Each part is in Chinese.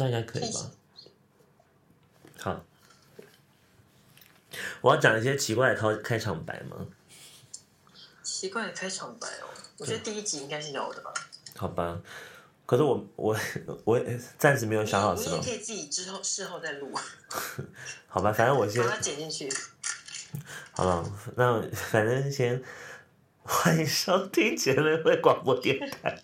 这样应该可以吧？好，我要讲一些奇怪的开开场白吗？奇怪的开场白哦，我觉得第一集应该是有的吧。好吧，可是我我我暂时没有想好什么。你也可以自己之后事后再录。好吧，反正我先把它剪进去。好了，那反正先 欢迎收听姐妹会广播电台。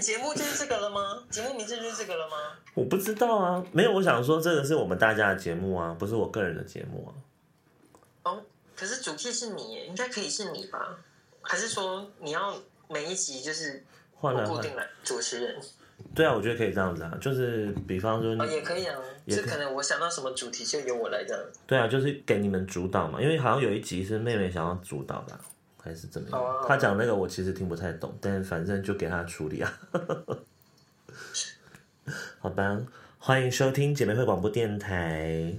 节目就是这个了吗？节目名字就是这个了吗？我不知道啊，没有，我想说这个是我们大家的节目啊，不是我个人的节目啊。哦，可是主题是你，应该可以是你吧？还是说你要每一集就是固定的主持人？对啊，我觉得可以这样子啊，就是比方说，哦，也可以啊，就可能我想到什么主题就由我来这样。对啊，就是给你们主导嘛，因为好像有一集是妹妹想要主导的，还是怎么样？他讲那个我其实听不太懂，但反正就给他处理啊。好吧，欢迎收听姐妹会广播电台。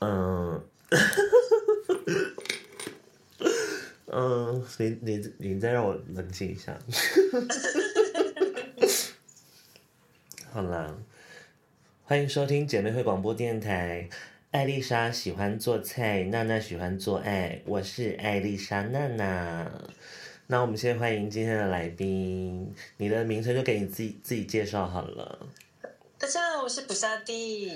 嗯，嗯，你你你再让我冷静一下。好啦，欢迎收听姐妹会广播电台。艾丽莎喜欢做菜，娜娜喜欢做爱。我是艾丽莎娜娜。那我们先欢迎今天的来宾，你的名称就给你自己自己介绍好了。大家好，我是普沙蒂。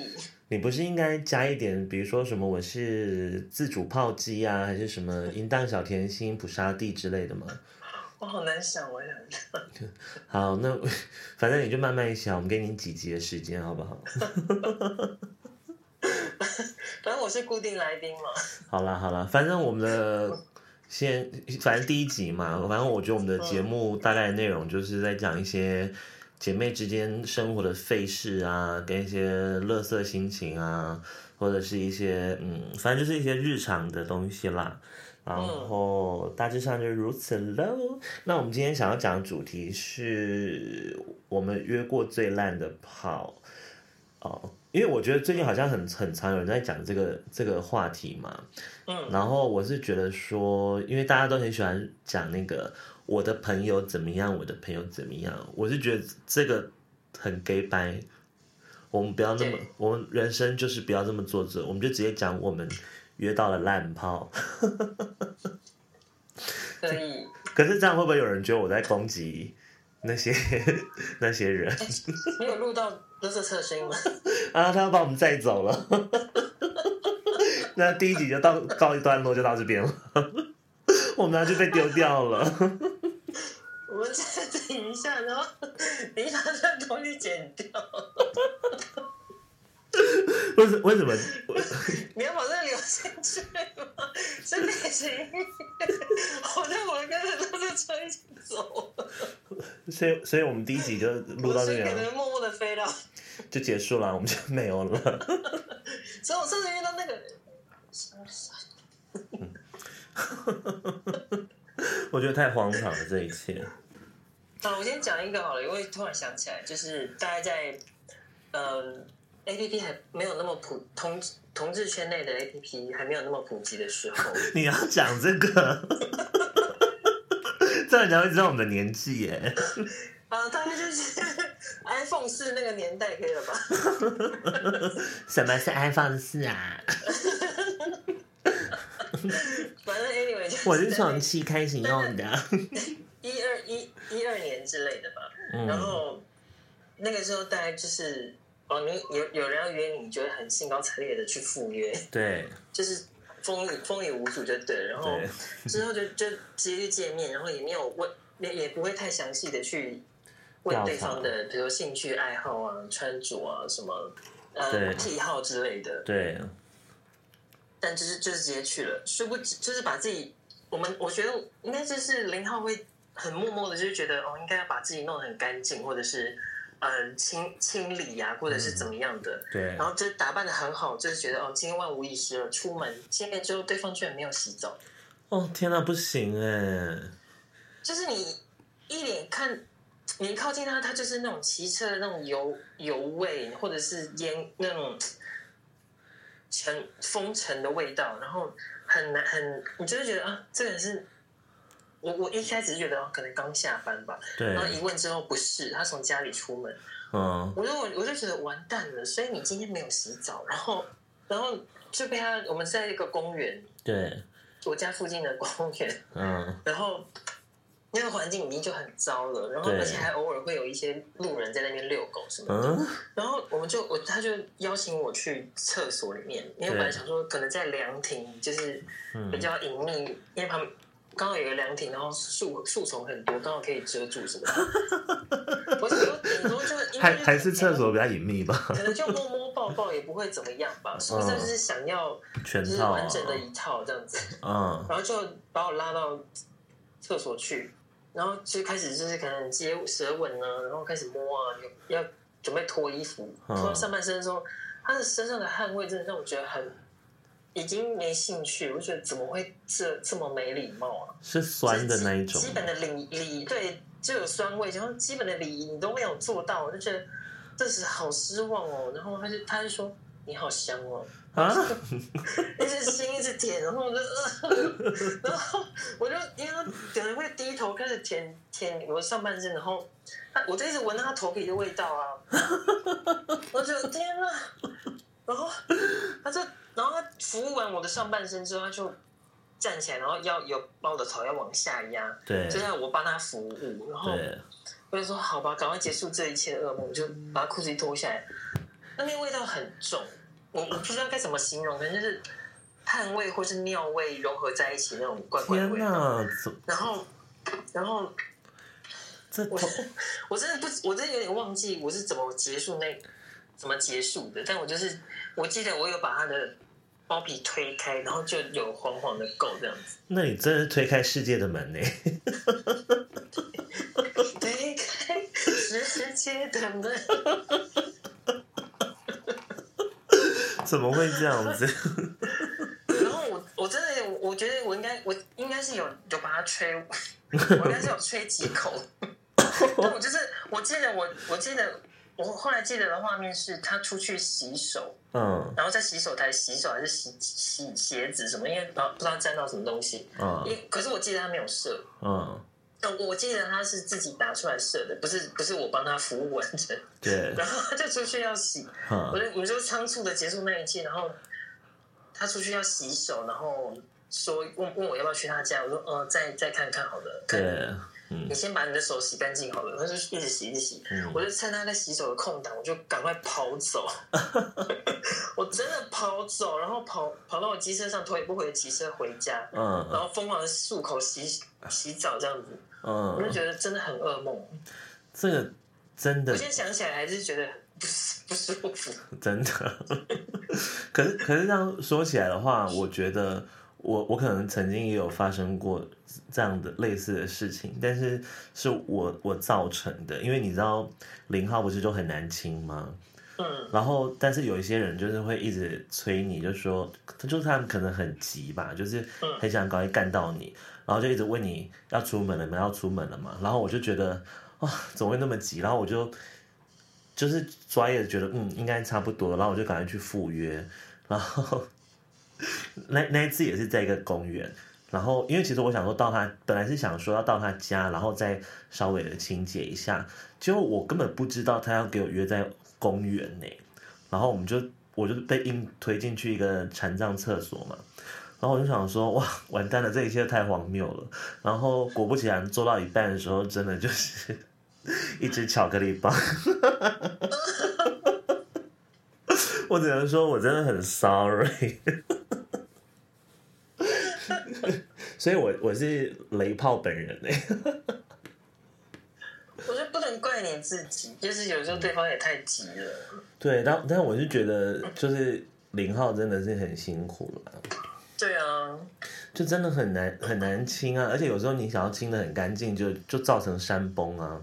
你不是应该加一点，比如说什么我是自主炮击啊，还是什么淫荡小甜心普沙蒂之类的吗？我好难想，我想。好，那 反正你就慢慢想，我们给你几集的时间，好不好？反正我是固定来宾嘛。好啦好啦，反正我们的先，反正第一集嘛，反正我觉得我们的节目大概内容就是在讲一些姐妹之间生活的费事啊，跟一些垃圾心情啊，或者是一些嗯，反正就是一些日常的东西啦。然后大致上就如此喽。那我们今天想要讲的主题是我们约过最烂的炮哦，因为我觉得最近好像很很常有人在讲这个这个话题嘛。嗯。然后我是觉得说，因为大家都很喜欢讲那个我的朋友怎么样，我的朋友怎么样，我是觉得这个很 gay 掰。我们不要那么，我们人生就是不要这么做作，我们就直接讲我们。约到了烂炮，可以。可是这样会不会有人觉得我在攻击那些那些人？欸、你有录到垃圾车声音吗？啊，他要把我们载走了。那第一集就到告一段落，就到这边了。我们俩就被丢掉了。我们再等一下，然后你把这东西剪掉。为什为什么？你要把这个留进去吗？这不行，好像我跟着都是车一起走。所以，所以我们第一集就录到这里，可能默默的飞到，就结束了，我们就没有了。所以我上次遇到那个，我觉得太荒唐了，这一切。好，我先讲一个好了，因为突然想起来，就是大家在，嗯、呃。A P P 还没有那么普同同志圈内的 A P P 还没有那么普及的时候，你要讲这个，这样人家会知道我们的年纪耶。啊，大概就是 iPhone 四那个年代，可以了吧？什么是 iPhone 四啊？反正 anyway 就我是从七开始用的，一二一一二年之类的吧。嗯、然后那个时候大概就是。哦，你有有人要约你，你就会很兴高采烈的去赴约，对，就是风雨风雨无阻就对，然后 之后就就直接去见面，然后也没有问，也也不会太详细的去问对方的，比如兴趣爱好啊、穿着啊什么呃癖好之类的，对。但就是就是直接去了，殊不知就是把自己，我们我觉得应该就是零号会很默默的，就是觉得哦，应该要把自己弄得很干净，或者是。嗯，清清理呀、啊，或者是怎么样的，嗯、对，然后就打扮的很好，就是觉得哦，今天万无一失了。出门见面之后，对方居然没有洗澡，哦天哪，不行哎！就是你一脸看，你靠近他，他就是那种骑车的那种油油味，或者是烟那种尘风尘的味道，然后很难很，你就会觉得啊，这个人是我我一开始觉得可能刚下班吧，对，然后一问之后不是，他从家里出门，嗯，我就我我就觉得完蛋了，所以你今天没有洗澡，然后然后就被他，我们在一个公园，对，我家附近的公园，嗯，然后。那个环境已经就很糟了，然后而且还偶尔会有一些路人在那边遛狗什么的。嗯、然后我们就我他就邀请我去厕所里面，因为我本来想说可能在凉亭就是比较隐秘，嗯、因为旁边刚好有个凉亭，然后树树丛很多，刚好可以遮住什么的。我想说顶多就还还是厕所比较隐秘吧，可 能 就摸摸抱抱也不会怎么样吧。是不是就是想要就是完整的一套这样子？嗯，然后就把我拉到厕所去。然后就开始就是可能接舌吻啊，然后开始摸啊，要准备脱衣服，脱到上半身的时候，他的身上的汗味真的让我觉得很已经没兴趣。我就觉得怎么会这这么没礼貌啊？是酸的那一种，基本的礼礼对就有酸味，然后基本的礼仪你都没有做到，我就觉得这是好失望哦。然后他就他就说你好香哦。啊！一直亲一直舔，然后我就，呃 然后我就因为他可能会低头开始舔舔我的上半身，然后他我就一直闻到他头皮的味道啊！我就天哪！然后服务完我的上半身之后，他就站起来，然后要有把我的头要往下压，对，就让我帮他服务。然后我就说好吧，赶快结束这一切的噩梦，就把裤子一脱下来，那边味道很重。我我不知道该怎么形容，反正就是汗味或是尿味融合在一起那种怪怪的味道。然后，然后，这我我真的不，我真的有点忘记我是怎么结束那怎么结束的。但我就是我记得我有把他的包皮推开，然后就有黄黄的垢这样子。那你真的是推开世界的门呢？推开世界的门。怎么会这样子？然后我我真的我觉得我应该我应该是有有把它吹，我应该是有吹几口。我就是我记得我我记得我后来记得的画面是他出去洗手，嗯，然后在洗手台洗手还是洗洗鞋子什么，因为不不知道沾到什么东西，嗯，因可是我记得他没有射，嗯。我记得他是自己拿出来射的，不是不是我帮他服务完成。对。然后他就出去要洗，嗯、我就我就仓促的结束那一切，然后他出去要洗手，然后说问问我要不要去他家，我说呃再再看看好了。对。嗯、你先把你的手洗干净好了，他就一直洗一直洗，嗯、我就趁他在洗手的空档，我就赶快跑走。我真的跑走，然后跑跑到我机车上，头也不回的骑车回家。嗯。然后疯狂的漱口洗洗澡这样子。嗯，我就觉得真的很噩梦。这个真的，我现在想起来还是觉得不不舒服。真的，可是可是这样说起来的话，我觉得我我可能曾经也有发生过这样的类似的事情，但是是我我造成的，因为你知道零号不是就很难清吗？嗯，然后但是有一些人就是会一直催你，就说他就是他们可能很急吧，就是很想赶快干到你。然后就一直问你要出门了没？要出门了嘛？然后我就觉得啊，怎么会那么急？然后我就就是专业的觉得嗯，应该差不多了。然后我就赶快去赴约。然后 那那一次也是在一个公园。然后因为其实我想说到他本来是想说要到他家，然后再稍微的清洁一下。结果我根本不知道他要给我约在公园呢。然后我们就我就被硬推进去一个残障厕所嘛。然后我就想说，哇，完蛋了，这一切太荒谬了。然后果不其然，做到一半的时候，真的就是 一只巧克力棒。我只能说，我真的很 sorry。所以我我是雷炮本人哎。我就不能怪你自己，就是有时候对方也太急了。对，但但我是觉得，就是零号真的是很辛苦了。对啊，就真的很难很难清啊，而且有时候你想要清的很干净，就就造成山崩啊。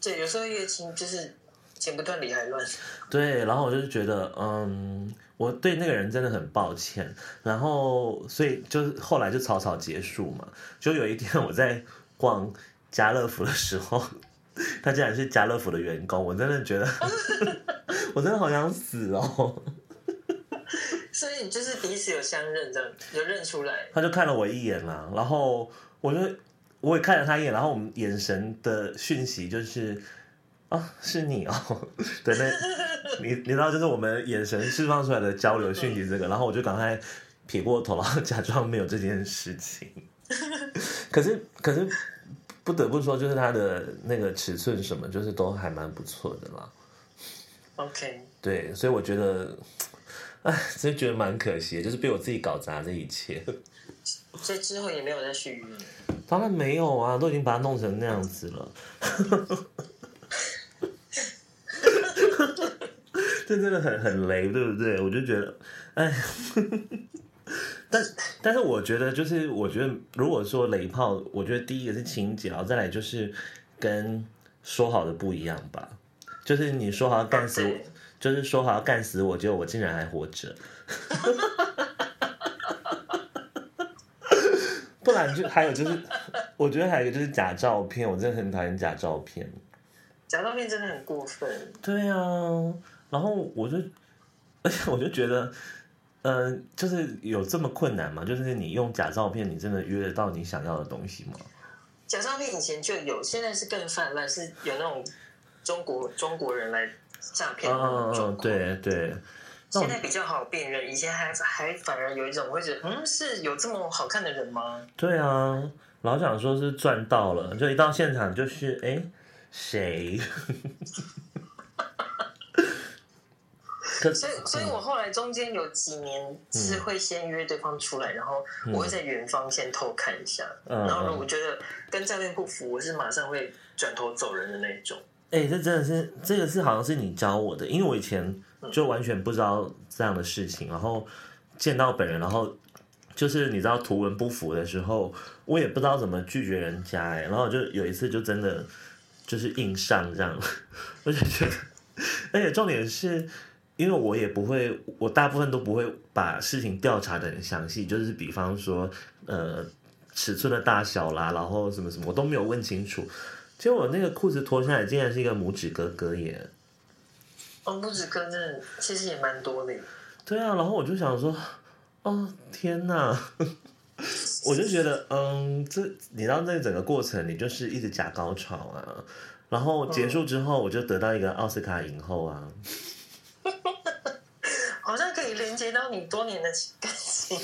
对，有时候越清就是剪不断理还乱。对，然后我就觉得，嗯，我对那个人真的很抱歉，然后所以就后来就草草结束嘛。就有一天我在逛家乐福的时候，他竟然是家乐福的员工，我真的觉得，我真的好想死哦。所以你就是彼此有相认，这样有认出来。他就看了我一眼啦，然后我就我也看了他一眼，然后我们眼神的讯息就是，哦，是你哦，对，那，你你知道，就是我们眼神释放出来的交流讯息这个，然后我就赶快撇过头，然后假装没有这件事情。可是，可是不得不说，就是他的那个尺寸什么，就是都还蛮不错的啦。OK，对，所以我觉得，哎，真觉得蛮可惜，就是被我自己搞砸这一切。所以之后也没有再续约。当然没有啊，都已经把它弄成那样子了。这真的很很雷，对不对？我就觉得，哎，但但是我觉得，就是我觉得，如果说雷炮，我觉得第一个是情节，然后再来就是跟说好的不一样吧。就是你说好要干死我，就是说好要干死我，结果我竟然还活着。不然就还有就是，我觉得还有一个就是假照片，我真的很讨厌假照片。假照片真的很过分。对啊，然后我就，而且我就觉得，嗯、呃，就是有这么困难吗？就是你用假照片，你真的约得到你想要的东西吗？假照片以前就有，现在是更泛滥，是有那种中国中国人来诈骗。嗯嗯，对对。现在比较好辨认，以前还还反而有一种会觉得，嗯，是有这么好看的人吗？对啊，老想说是赚到了，就一到现场就是，哎，谁？可所以，所以我后来中间有几年是会先约对方出来，嗯、然后我会在远方先偷看一下，嗯、然后如果我觉得跟教练不符，我是马上会转头走人的那种。哎，这真的是，这个是好像是你教我的，因为我以前。就完全不知道这样的事情，然后见到本人，然后就是你知道图文不符的时候，我也不知道怎么拒绝人家哎，然后就有一次就真的就是硬上这样，我就觉得，而且重点是，因为我也不会，我大部分都不会把事情调查的很详细，就是比方说呃尺寸的大小啦，然后什么什么我都没有问清楚，结果我那个裤子脱下来竟然是一个拇指哥哥耶。哦，拇指哥真的其实也蛮多的。对啊，然后我就想说，哦天哪，我就觉得，嗯，这你知道那整个过程，你就是一直假高潮啊，然后结束之后，我就得到一个奥斯卡影后啊。好像可以连接到你多年的感情。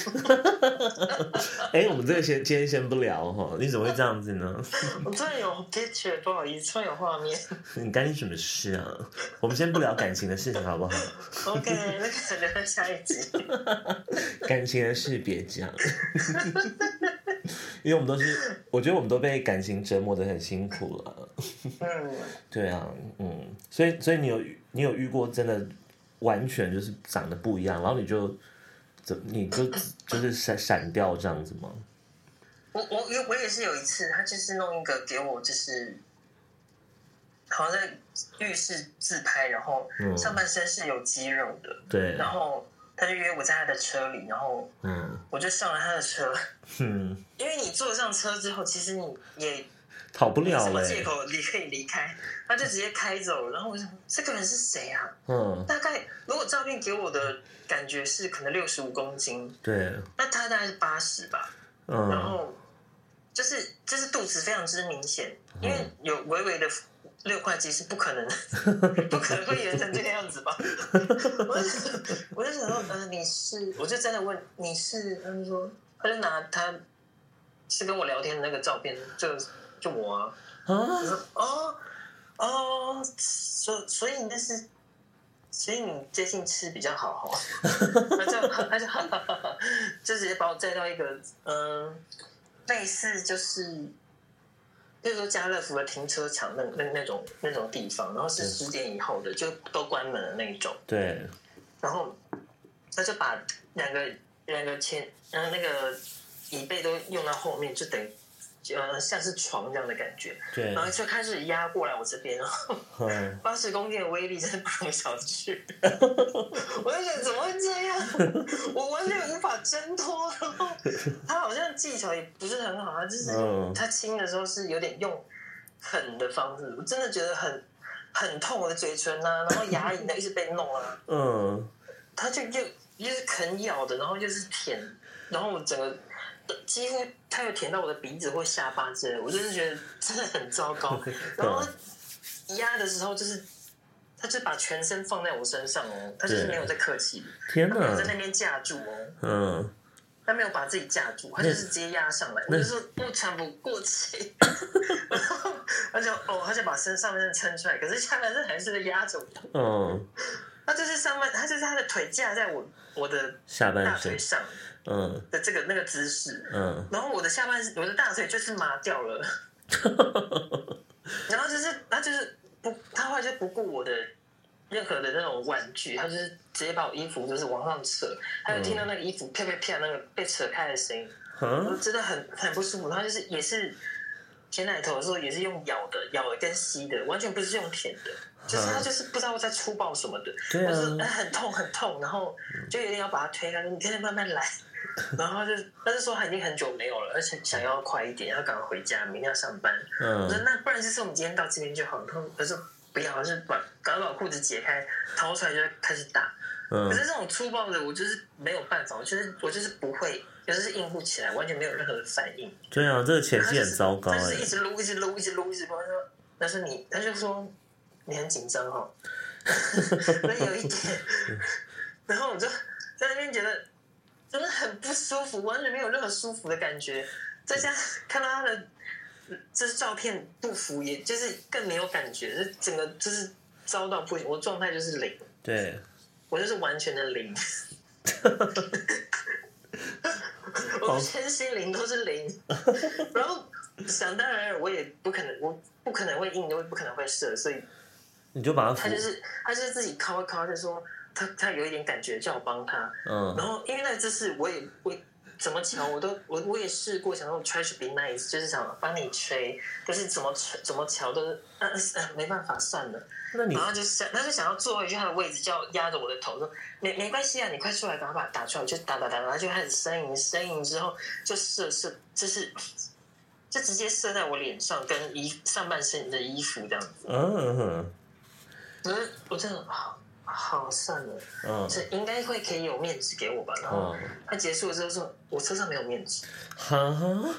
哎，我们这个先今天先不聊哈，你怎么会这样子呢？我突然有 picture，不好意思，突然有画面。你干你什么事啊？我们先不聊感情的事情好不好？OK，那可能在下一集。感情的事别讲，因为我们都是，我觉得我们都被感情折磨的很辛苦了。嗯，对啊，嗯，所以所以你有你有遇过真的？完全就是长得不一样，然后你就怎你就 就是闪闪掉这样子吗？我我我也是有一次，他就是弄一个给我，就是好像在浴室自拍，然后上半身是有肌肉的，嗯、对，然后他就约我在他的车里，然后嗯，我就上了他的车，嗯，因为你坐上车之后，其实你也。跑不了了，什么借口你可以离开？他就直接开走。然后我想，这个人是谁啊？嗯，大概如果照片给我的感觉是可能六十五公斤，对，那他大概是八十吧。嗯，然后就是就是肚子非常之明显，因为有微微的六块肌是不可能，不可能会圆成这个样子吧？我 就我就想说，呃，你是？我就真的问你是？他就说，他就拿他是跟我聊天的那个照片，就。就我啊，我说哦哦，所所以你那是，所以你最近吃比较好哈，他就他就哈哈哈，就直接把我带到一个嗯，类似就是，比如说家乐福的停车场那那那种那种地方，然后是十点以后的，就都关门的那一种。对，然后他就把两个两个前嗯那个椅背都用到后面，就等于。呃，像是床这样的感觉，对，然后就开始压过来我这边，然 后八十公斤的威力真的不容小觑。我就觉得怎么会这样？我完全无法挣脱。然后他好像技巧也不是很好，他就是他亲的时候是有点用狠的方式，我真的觉得很很痛我的嘴唇啊，然后牙龈呢一直被弄啊。嗯，他就又又是啃咬的，然后又是舔，然后我整个。几乎他有舔到我的鼻子或下巴之类，我就是觉得真的很糟糕。然后压的时候就是。他就把全身放在我身上哦，他就是没有在客气，天哪，他没有在那边架住哦，嗯，他没有把自己架住，他就是直接压上来，我就说不喘不过气，然后他就哦，他就把身上面撑出来，可是下半身还是在压着我，嗯，他就是上半，他就是他的腿架在我我的下半大腿上，嗯。的这个那个姿势，嗯，然后我的下半身我的大腿就是麻掉了，然后就是他就是。不，他后来就不顾我的任何的那种玩具，他就是直接把我衣服就是往上扯，还有听到那个衣服啪啪啪那个被扯开的声音，嗯、真的很很不舒服。他就是也是舔奶头的时候也是用咬的，咬的跟吸的，完全不是用舔的，就是他就是不知道在粗暴什么的，我、啊、是很痛很痛，然后就有点要把他推开，你可以慢慢来，然后就他就说他已经很久没有了，而且想要快一点，要赶快回家，明天要上班。嗯，我说那不然就是我们今天到这边就好。他他说不要，就是把赶快把裤子解开，掏出来就开始打。嗯，可是这种粗暴的，我就是没有办法，我就是我就是不会，就是应付起来完全没有任何的反应。对啊，这个前戏很糟糕，就是一直撸，一直撸，一直撸，一直撸。他说：“但是你，他就说你很紧张哈。”那有一点，然后我就在那边觉得。真的很不舒服，完全没有任何舒服的感觉。再加上看到他的就是照片不服，也就是更没有感觉。就整个就是遭到不行，我状态就是零。对，我就是完全的零。我身心灵都是零。然后想当然，我也不可能，我不可能会硬，我也不可能会射，所以你就把他他就是他就是自己敲一敲，就说。他他有一点感觉，叫我帮他。嗯。然后因为那个姿势，我也我怎么乔我都我我也试过，想说 try to be nice，就是想帮你吹，可是怎么吹怎么乔都是，嗯、啊、嗯、啊，没办法，算了。那你然后就想，他就想要坐回去他的位置，叫压着我的头说没没关系啊，你快出来，赶快把它打出来，就打打打，然后就开始呻吟呻吟，之后就射射，就是就直接射在我脸上跟衣上半身的衣服这样子。嗯哼。可是我真的好。好，算了，嗯，这应该会可以有面子给我吧。然后他结束了之后说，我车上没有面子，哈嗯、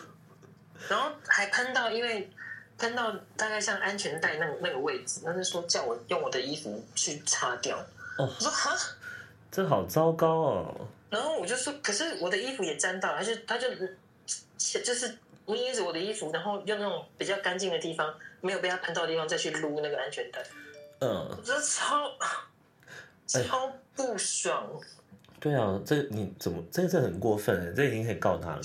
然后还喷到，因为喷到大概像安全带那个那个位置，他就说叫我用我的衣服去擦掉。哦，我说哈，这好糟糕哦。然后我就说，可是我的衣服也沾到了，他就他就就是捏着我的衣服，然后用那种比较干净的地方，没有被他喷到的地方再去撸那个安全带。嗯，我觉得超。超不爽！对啊，这你怎么这这很过分哎，这已经可以告他了吗？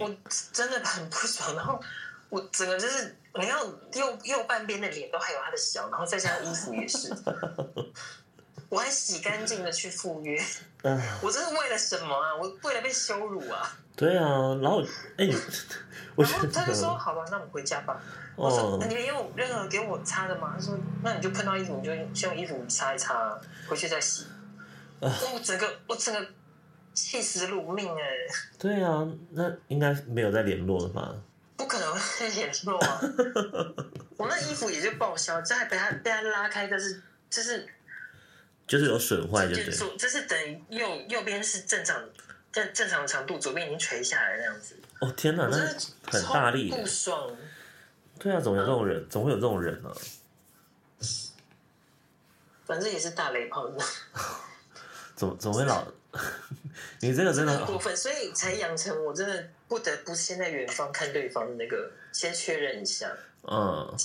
我真的很不爽，然后我整个就是，你看右右半边的脸都还有他的小，然后再加上衣服也是，我还洗干净的去赴约，我这是为了什么啊？我为了被羞辱啊？对啊，然后哎，然后他就说：“好吧，那我们回家吧。”我说：“你没有任何给我擦的吗？”他说：“那你就碰到衣服，你就先用衣服擦一擦，回去再洗。”我整个我整个气死鲁命哎！对啊，那应该没有再联络了吧？不可能会联络啊！我那衣服也就报销，这还被他被他拉开，但是就是就是有损坏，就是，就是等于右右边是正常。正正常的长度，左边已经垂下来那样子。哦天哪，那很大力，不爽。对啊，总有这种人，总会有这种人呢。反正也是大雷炮。怎么怎么会老？你这个真的很过分，所以才养成我真的不得不先在远方看对方的那个，先确认一下。嗯。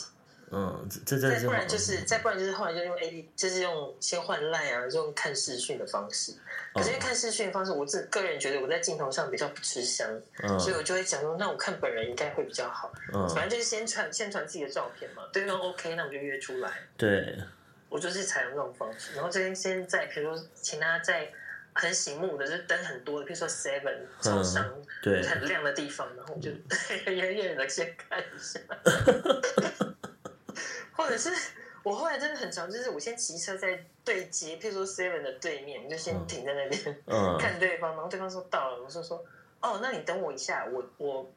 嗯，这这再不然就是再不然就是后来就用 A P，就是用先换赖啊，就用看视讯的方式。可是因为看视讯的方式，我自个人觉得我在镜头上比较不吃香，嗯、所以我就会讲说，那我看本人应该会比较好。嗯，反正就是先传先传自己的照片嘛，对方 OK，那我就约出来。对，我就是采用这种方式。然后这边先在，比如说请他在很醒目的，就是灯很多的，比如说 Seven 超商，嗯、对，很亮的地方，然后我就 远远、嗯、的先看一下。或者是我后来真的很常，就是我先骑车在对接，譬如说 Seven 的对面，就先停在那边、嗯、看对方，然后对方说到了，我就说哦，那你等我一下，我我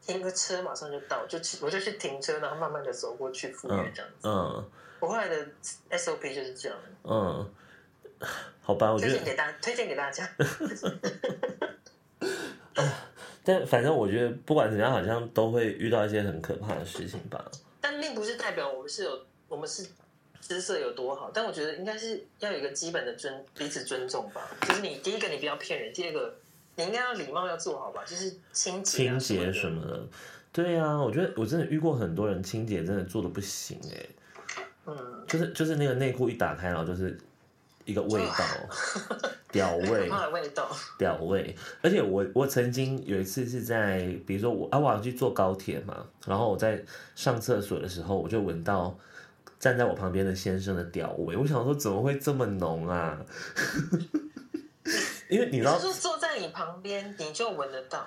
停个车马上就到，就去我就去停车，然后慢慢的走过去赴约这样子。嗯，嗯我后来的 SOP 就是这样。嗯，好吧，我觉得推荐给大家，推荐给大家。但反正我觉得不管怎样，好像都会遇到一些很可怕的事情吧。但并不是代表我们是有我们是姿色有多好，但我觉得应该是要有一个基本的尊彼此尊重吧。就是你第一个你不要骗人，第二个你应该要礼貌要做好吧，就是清洁、啊、清洁什么的。对呀、啊，我觉得我真的遇过很多人清洁真的做的不行哎、欸。嗯，就是就是那个内裤一打开，然后就是一个味道，屌味，味道，屌味。而且我我曾经有一次是在，比如说我啊，我要去坐高铁嘛，然后我在上厕所的时候，我就闻到站在我旁边的先生的屌味。我想说，怎么会这么浓啊？因为你知道，就是坐在你旁边，你就闻得到。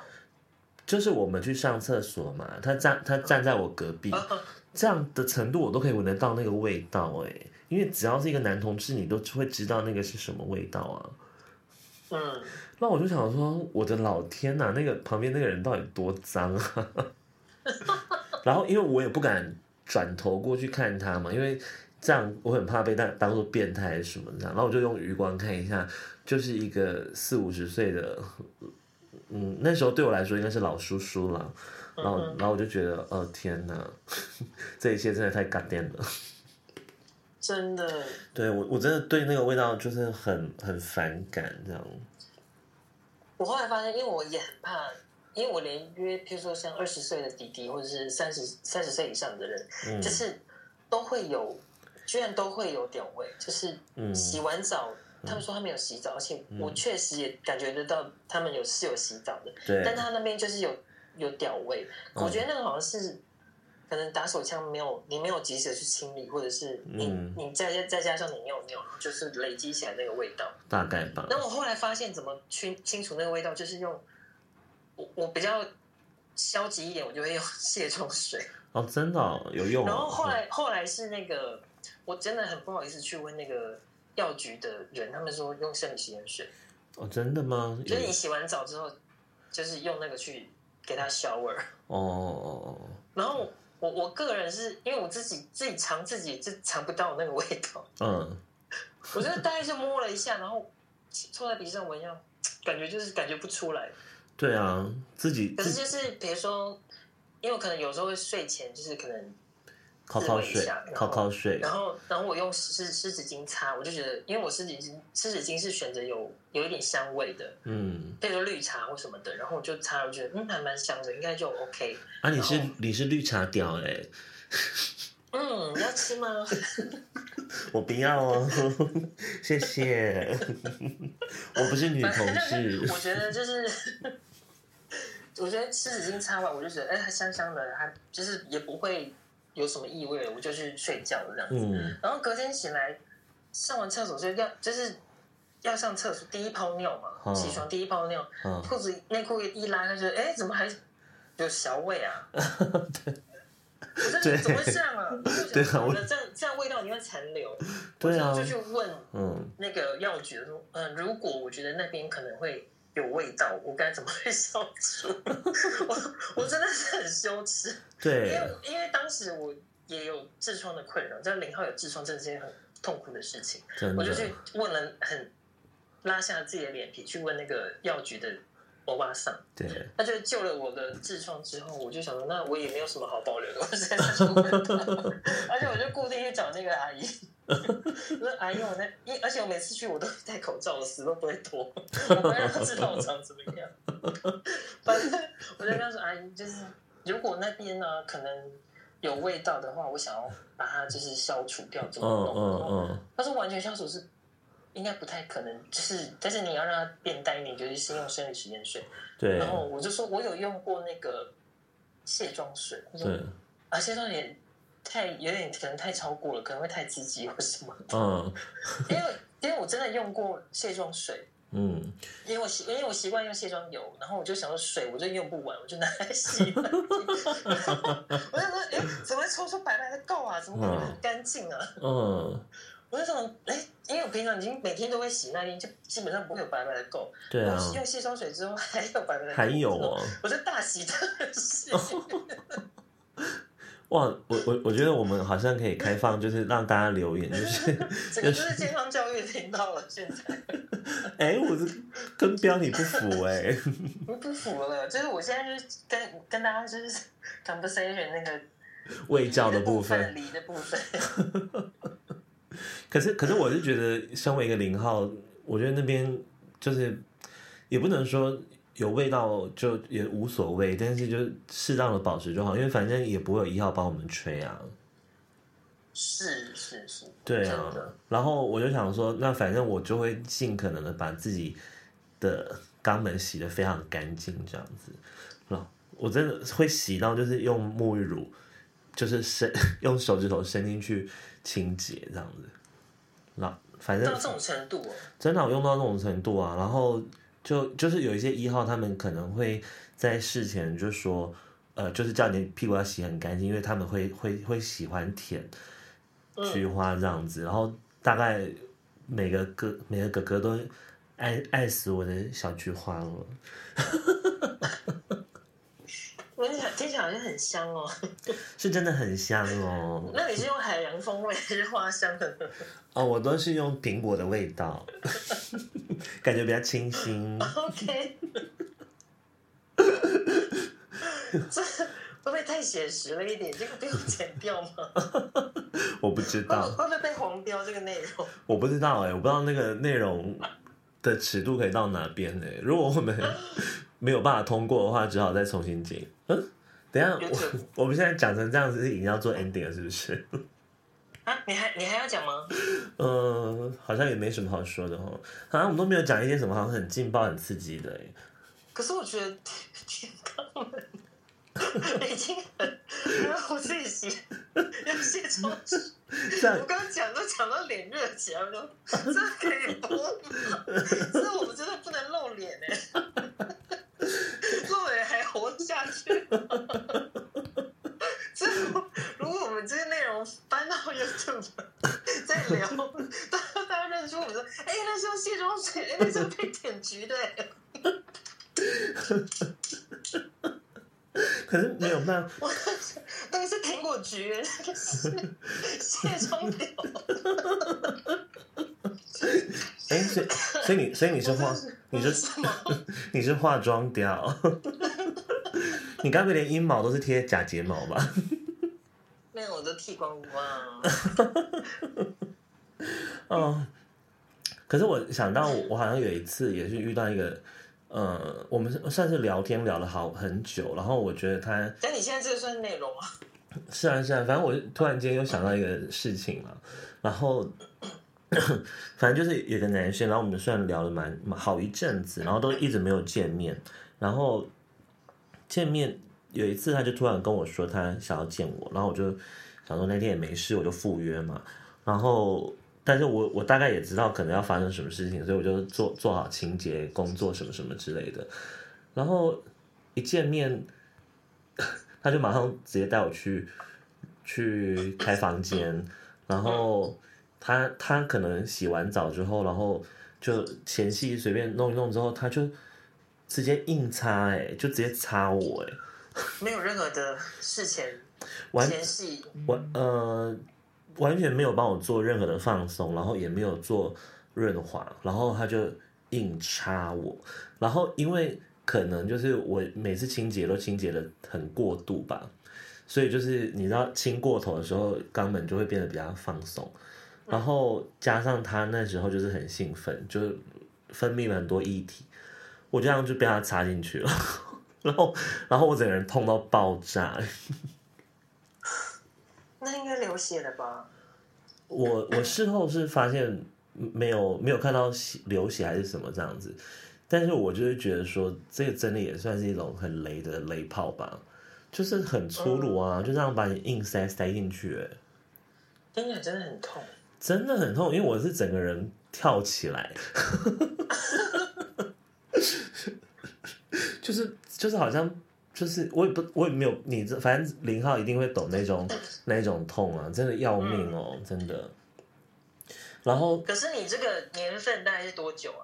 就是我们去上厕所嘛，他站他站在我隔壁。这样的程度我都可以闻得到那个味道哎，因为只要是一个男同志，你都会知道那个是什么味道啊。嗯，那我就想说，我的老天呐，那个旁边那个人到底多脏啊！然后因为我也不敢转头过去看他嘛，因为这样我很怕被当当做变态什么这样。然后我就用余光看一下，就是一个四五十岁的，嗯，那时候对我来说应该是老叔叔了。然后，然后我就觉得，哦天哪，这一切真的太感电了，真的。对我，我真的对那个味道就是很很反感这样。我后来发现，因为我也很怕，因为我连约，譬如说像二十岁的弟弟，或者是三十三十岁以上的人，嗯、就是都会有，居然都会有屌味，就是洗完澡，嗯、他们说他们有洗澡，而且我确实也感觉得到他们有是有洗澡的，对，但他那边就是有。有屌味，我觉得那个好像是，嗯、可能打手枪没有你没有及时的去清理，或者是你、嗯、你再再加上你尿尿，就是累积起来那个味道，大概吧。那我后来发现怎么去清除那个味道，就是用我我比较消极一点，我就会用卸妆水。哦，真的、哦、有用、哦。然后后来后来是那个，我真的很不好意思去问那个药局的人，他们说用生理食盐水。哦，真的吗？就是你洗完澡之后，就是用那个去。给它消味儿哦，然后我我个人是因为我自己自己尝自己就尝不到那个味道，嗯，我觉得大概是摸了一下，然后凑在鼻子上闻一下，感觉就是感觉不出来。对啊，自己。可是就是比如说，因为我可能有时候会睡前就是可能。靠靠水，靠靠水。然后，然后我用湿湿纸巾擦，我就觉得，因为我湿纸巾湿纸巾是选择有有一点香味的，嗯，比如说绿茶或什么的，然后我就擦，我觉得嗯还蛮香的，应该就 OK。啊，你是你是绿茶婊哎？嗯，你要吃吗？我不要哦，谢谢。我不是女同事。我觉得就是，我觉得湿纸巾擦完，我就觉得哎，它香香的，还就是也不会。有什么异味，我就去睡觉这样子。嗯、然后隔天醒来，上完厕所就要就是要上厕所，第一泡尿嘛，哦、起床第一泡尿，裤、哦、子内裤一拉开，就哎，怎么还有小味啊？对，我说怎么会这样啊？对啊，我这样这样味道你会残留。对啊，我就去问嗯那个药局说，嗯、呃，如果我觉得那边可能会。有味道，我该怎么去 消除？我我真的是很羞耻。对，因为因为当时我也有痔疮的困扰，在零号有痔疮，真的是件很痛苦的事情。我就去问了，很拉下自己的脸皮去问那个药局的欧巴桑。对，他就救了我的痔疮之后，我就想说，那我也没有什么好保留的，我实在是受不了。而且我就固定去找那个阿姨。说哎呦，那因而且我每次去我都戴口罩，我死都不会脱，我不会让他知道我长怎么样。反正我就跟他说，阿姨，就是如果那边呢可能有味道的话，我想要把它就是消除掉，怎么弄？嗯嗯嗯。他说完全消除是应该不太可能，就是但是你要让它变淡一点，就是先用生理食盐水。对。然后我就说我有用过那个卸妆水，他说啊卸妆水。太有点可能太超过了，可能会太刺激或什么。嗯，因为因为我真的用过卸妆水，嗯，因为我习因为我习惯用卸妆油，然后我就想说水我就用不完，我就拿来洗。我就说，哎、欸，怎么会抽出白白的垢啊？怎么会很干净啊？嗯，我就想，哎、欸，因为我平常已经每天都会洗那边，就基本上不会有白白的垢。对啊。用卸妆水之后还有白白的垢，还有啊，我就大洗特洗。哇，我我我觉得我们好像可以开放，就是让大家留言，就是 这个就是健康教育听到了。现在，哎，我这跟标题不符哎，我 不符了。就是我现在就是跟跟大家就是 conversation 那个卫教的部分，离的部分。可是可是，我是觉得身为一个零号，我觉得那边就是也不能说。有味道就也无所谓，但是就适当的保持就好，因为反正也不会有一号帮我们吹啊。是是是，对啊。然后我就想说，那反正我就会尽可能的把自己的肛门洗的非常干净，这样子。那我真的会洗到，就是用沐浴乳，就是伸 用手指头伸进去清洁这样子。那反正到这种程度哦，真的我用到这种程度啊，然后。就就是有一些一号，他们可能会在事前就说，呃，就是叫你屁股要洗很干净，因为他们会会会喜欢舔菊花这样子，然后大概每个哥每个哥哥都爱爱死我的小菊花了。我听起来听起来好像很香哦，是真的很香哦。那你是用海洋风味还是花香的？哦，我都是用苹果的味道，感觉比较清新。OK，这会不会太写实了一点？这个不用剪掉吗？我不知道会不会被黄标这个内容？我不知道哎、欸，我不知道那个内容的尺度可以到哪边呢、欸？如果我们 没有办法通过的话，只好再重新剪。嗯，等下，我我们现在讲成这样子，是已经要做 ending 了，是不是？啊，你还你还要讲吗？嗯、呃，好像也没什么好说的哈。好像我们都没有讲一些什么好像很劲爆、很刺激的。可是我觉得天哪，已经很，我自己洗，要卸妆。我刚刚讲都讲到脸热起来，我说这可以播吗？这我们真的不能露脸哎。活下去。这如果我们这些内容搬到 YouTube 再聊，大家大家认出我们说，哎，那是用卸妆水，哎，那是被舔菊的。可是没有办法，那个是苹果橘，那个是卸妆掉。哎，所以所以你所以你是化你是？你是化妆掉。你该不会连阴毛都是贴假睫毛吧？没有，我都剃光光。哦，可是我想到，我好像有一次也是遇到一个，呃，我们算是聊天聊了好很久，然后我觉得他，但你现在这个算内容啊？是啊是啊，反正我突然间又想到一个事情了，然后 反正就是有个男生，然后我们虽然聊了蛮好一阵子，然后都一直没有见面，然后。见面有一次，他就突然跟我说他想要见我，然后我就想说那天也没事，我就赴约嘛。然后，但是我我大概也知道可能要发生什么事情，所以我就做做好清洁工作什么什么之类的。然后一见面，他就马上直接带我去去开房间，然后他他可能洗完澡之后，然后就前戏随便弄一弄之后，他就。直接硬擦哎、欸，就直接擦我哎、欸，没有任何的事前前戏完呃完全没有帮我做任何的放松，然后也没有做润滑，然后他就硬插我，然后因为可能就是我每次清洁都清洁的很过度吧，所以就是你知道清过头的时候肛门就会变得比较放松，然后加上他那时候就是很兴奋，就分泌了很多液体。我这样就被他插进去了，然后，然后我整个人痛到爆炸。那应该流血了吧？我我事后是发现没有没有看到流血还是什么这样子，但是我就是觉得说这个真的也算是一种很雷的雷炮吧，就是很粗鲁啊，嗯、就这样把你硬塞塞进去，哎，真的真的很痛，真的很痛，因为我是整个人跳起来。就是就是好像就是我也不我也没有你这反正零号一定会懂那种那种痛啊，真的要命哦，真的。然后可是你这个年份大概是多久啊？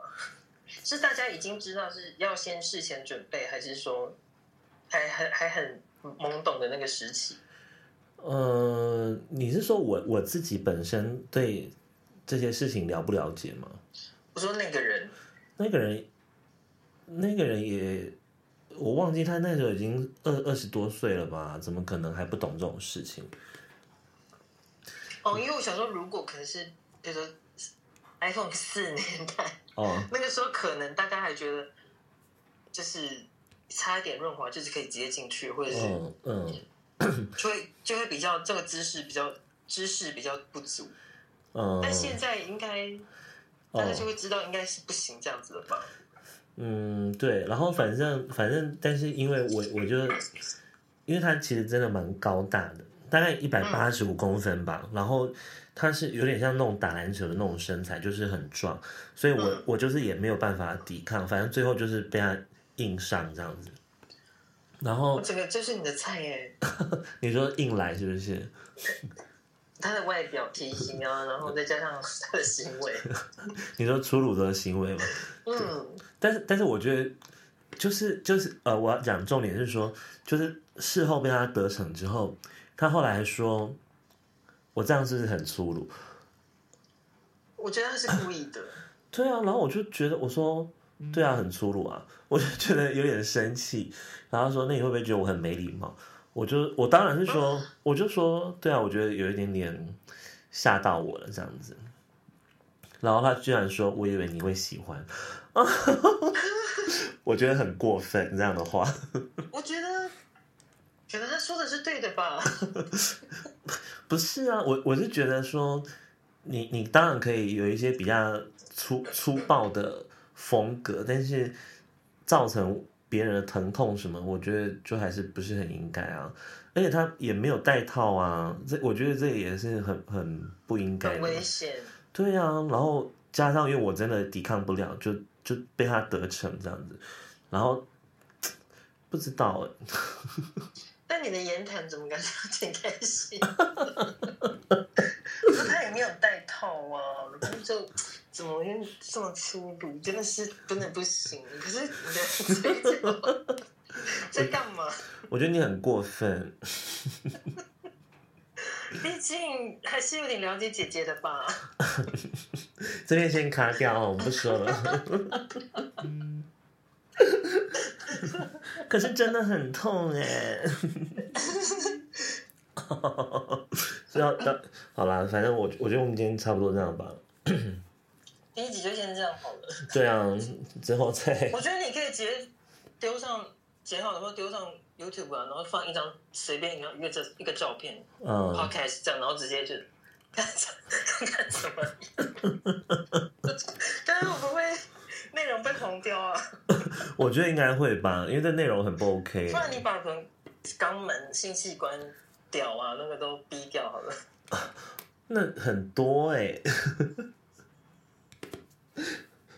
是大家已经知道是要先事前准备，还是说还很还很懵懂的那个时期？呃，你是说我我自己本身对这些事情了不了解吗？我说那个人，那个人，那个人也，我忘记他那时候已经二二十多岁了吧？怎么可能还不懂这种事情？哦，因为我想说，如果可能是，比如说 iPhone 四年代，哦，那个时候可能大家还觉得，就是差一点润滑，就是可以直接进去，或者是嗯。嗯 就会就会比较这个知识比较知识比较不足，嗯，但现在应该大家就会知道应该是不行这样子的吧？嗯，对。然后反正反正，但是因为我我就因为他其实真的蛮高大的，大概一百八十五公分吧。嗯、然后他是有点像那种打篮球的那种身材，就是很壮，所以我、嗯、我就是也没有办法抵抗，反正最后就是被他硬上这样子。然后这个就是你的菜耶？你说硬来是不是？他的外表体型啊，然后再加上他的行为。你说粗鲁的行为吗？嗯。但是但是我觉得，就是就是呃，我要讲重点是说，就是事后被他得逞之后，他后来还说，我这样是不是很粗鲁？我觉得他是故意的。对啊，然后我就觉得我说。对啊，很粗鲁啊，我就觉得有点生气。然后说：“那你会不会觉得我很没礼貌？”我就我当然是说，我就说：“对啊，我觉得有一点点吓到我了，这样子。”然后他居然说：“我以为你会喜欢。” 我觉得很过分这样的话。我觉得，可能他说的是对的吧？不是啊，我我是觉得说，你你当然可以有一些比较粗粗暴的。风格，但是造成别人的疼痛什么，我觉得就还是不是很应该啊。而且他也没有带套啊，这我觉得这也是很很不应该，很危险。对啊，然后加上因为我真的抵抗不了，就就被他得逞这样子，然后 不知道哎。但你的言谈怎么感觉挺开心？他也没有带套啊，就。怎么会这么粗鲁？真的是真的不行。可是你在 在干嘛？我觉得你很过分。毕竟还是有点了解姐姐的吧。这边先卡掉哦，我不说了。可是真的很痛哎。所以要好啦，反正我我觉得我们今天差不多这样吧。第一集就先这样好了。对啊，之后再。我觉得你可以直接丢上剪好的话丢上 YouTube 啊，然后放一张随便一个一个这一个照片，嗯，Podcast 这样，然后直接就 看看看什么。但是我不会内容被红掉啊？我觉得应该会吧，因为这内容很不 OK。不然你把可能肛门性器官屌啊那个都逼掉好了。那很多哎、欸。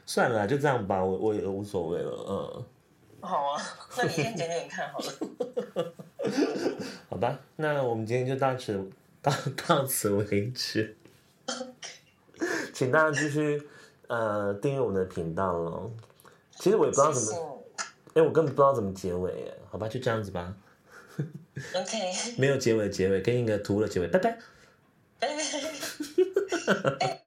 算了，就这样吧，我我也无所谓了，嗯。好啊，那你先剪剪看好了。好吧，那我们今天就到此到到此为止。请大家继续呃订阅我们的频道喽。其实我也不知道怎么，哎，我根本不知道怎么结尾耶。好吧，就这样子吧。OK。没有结尾，结尾跟一个图的结尾，拜拜。拜拜。